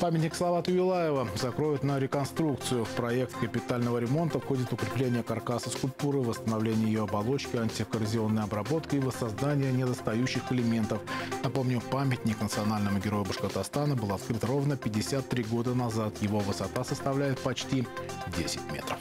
Памятник Славату Юлаева закроют на реконструкцию. В проект капитального ремонта входит укрепление каркаса скульптуры, восстановление ее оболочки, антикоррозионная обработка и воссоздание недостающих элементов. Напомню, памятник национальному герою Башкортостана был открыт ровно 53 года назад. Его высота составляет почти 10 метров.